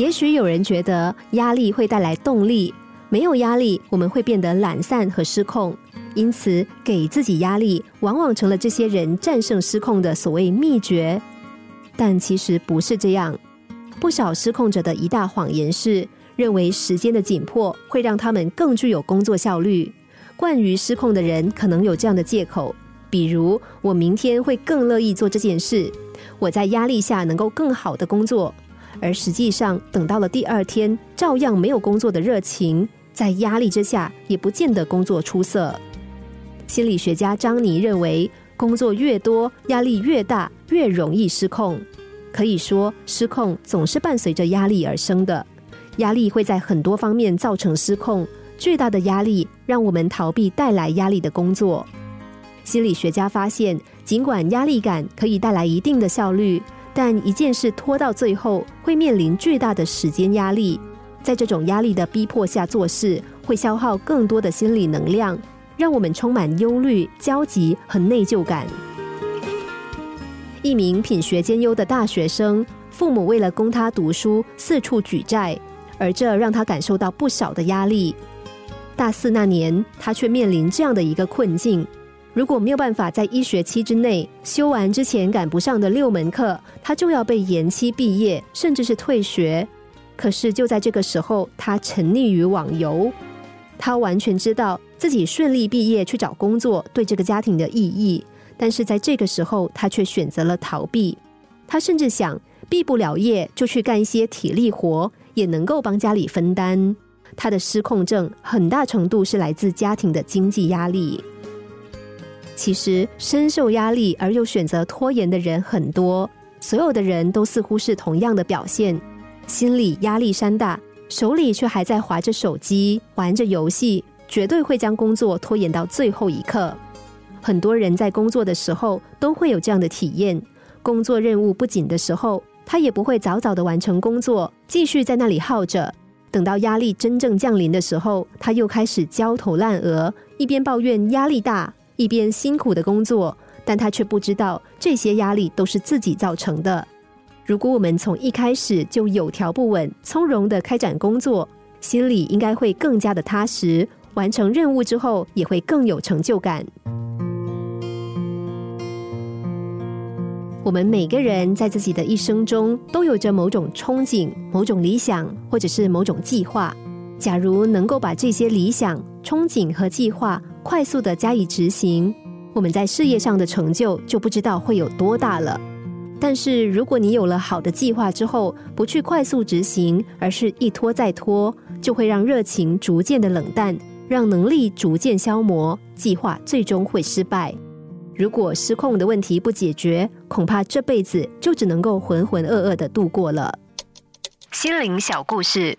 也许有人觉得压力会带来动力，没有压力我们会变得懒散和失控，因此给自己压力往往成了这些人战胜失控的所谓秘诀。但其实不是这样，不少失控者的一大谎言是认为时间的紧迫会让他们更具有工作效率。惯于失控的人可能有这样的借口，比如我明天会更乐意做这件事，我在压力下能够更好的工作。而实际上，等到了第二天，照样没有工作的热情，在压力之下，也不见得工作出色。心理学家张妮认为，工作越多，压力越大，越容易失控。可以说，失控总是伴随着压力而生的。压力会在很多方面造成失控。巨大的压力让我们逃避带来压力的工作。心理学家发现，尽管压力感可以带来一定的效率。但一件事拖到最后，会面临巨大的时间压力。在这种压力的逼迫下做事，会消耗更多的心理能量，让我们充满忧虑、焦急和内疚感。一名品学兼优的大学生，父母为了供他读书，四处举债，而这让他感受到不少的压力。大四那年，他却面临这样的一个困境。如果没有办法在一学期之内修完之前赶不上的六门课，他就要被延期毕业，甚至是退学。可是就在这个时候，他沉溺于网游。他完全知道自己顺利毕业去找工作对这个家庭的意义，但是在这个时候，他却选择了逃避。他甚至想，毕不了业就去干一些体力活，也能够帮家里分担。他的失控症很大程度是来自家庭的经济压力。其实深受压力而又选择拖延的人很多，所有的人都似乎是同样的表现：心里压力山大，手里却还在划着手机、玩着游戏，绝对会将工作拖延到最后一刻。很多人在工作的时候都会有这样的体验：工作任务不紧的时候，他也不会早早的完成工作，继续在那里耗着；等到压力真正降临的时候，他又开始焦头烂额，一边抱怨压力大。一边辛苦的工作，但他却不知道这些压力都是自己造成的。如果我们从一开始就有条不紊、从容的开展工作，心里应该会更加的踏实，完成任务之后也会更有成就感。我们每个人在自己的一生中都有着某种憧憬、某种理想，或者是某种计划。假如能够把这些理想、憧憬和计划快速的加以执行，我们在事业上的成就就不知道会有多大了。但是，如果你有了好的计划之后，不去快速执行，而是一拖再拖，就会让热情逐渐的冷淡，让能力逐渐消磨，计划最终会失败。如果失控的问题不解决，恐怕这辈子就只能够浑浑噩噩的度过了。心灵小故事。